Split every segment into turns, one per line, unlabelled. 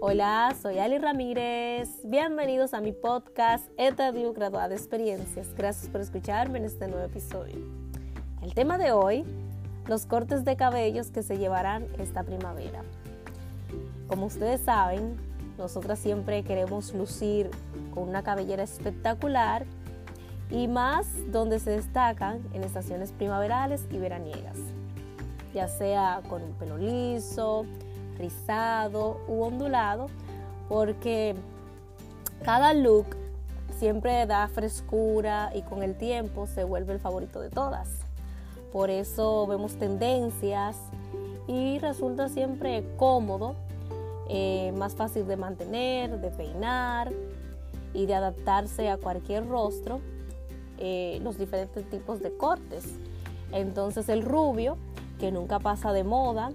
Hola, soy Ali Ramírez. Bienvenidos a mi podcast Etadio Graduada de Experiencias. Gracias por escucharme en este nuevo episodio. El tema de hoy, los cortes de cabellos que se llevarán esta primavera. Como ustedes saben, nosotras siempre queremos lucir con una cabellera espectacular y más donde se destacan en estaciones primaverales y veraniegas, ya sea con un pelo liso, rizado u ondulado, porque cada look siempre da frescura y con el tiempo se vuelve el favorito de todas. Por eso vemos tendencias y resulta siempre cómodo, eh, más fácil de mantener, de peinar y de adaptarse a cualquier rostro, eh, los diferentes tipos de cortes. Entonces el rubio, que nunca pasa de moda,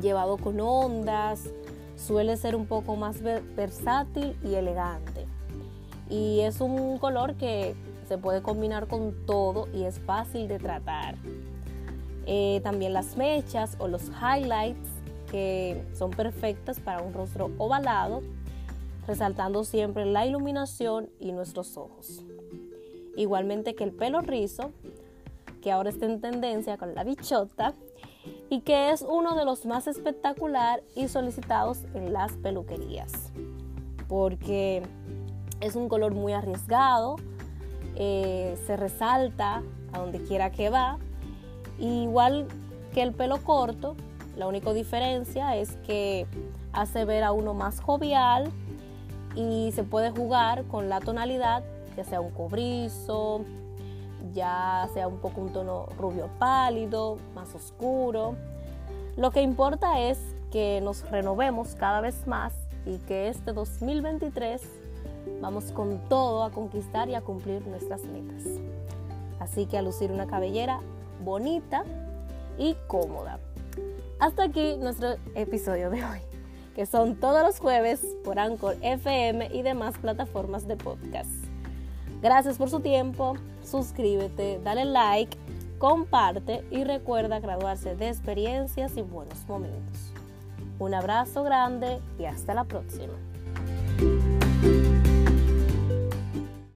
llevado con ondas, suele ser un poco más versátil y elegante. Y es un color que se puede combinar con todo y es fácil de tratar. Eh, también las mechas o los highlights que son perfectas para un rostro ovalado, resaltando siempre la iluminación y nuestros ojos. Igualmente que el pelo rizo, que ahora está en tendencia con la bichota, y que es uno de los más espectacular y solicitados en las peluquerías, porque es un color muy arriesgado, eh, se resalta a donde quiera que va, igual que el pelo corto, la única diferencia es que hace ver a uno más jovial y se puede jugar con la tonalidad, ya sea un cobrizo, ya sea un poco un tono rubio pálido, más oscuro. Lo que importa es que nos renovemos cada vez más y que este 2023 vamos con todo a conquistar y a cumplir nuestras metas. Así que a lucir una cabellera bonita y cómoda. Hasta aquí nuestro episodio de hoy, que son todos los jueves por Anchor FM y demás plataformas de podcast. Gracias por su tiempo, suscríbete, dale like, comparte y recuerda graduarse de experiencias y buenos momentos. Un abrazo grande y hasta la próxima.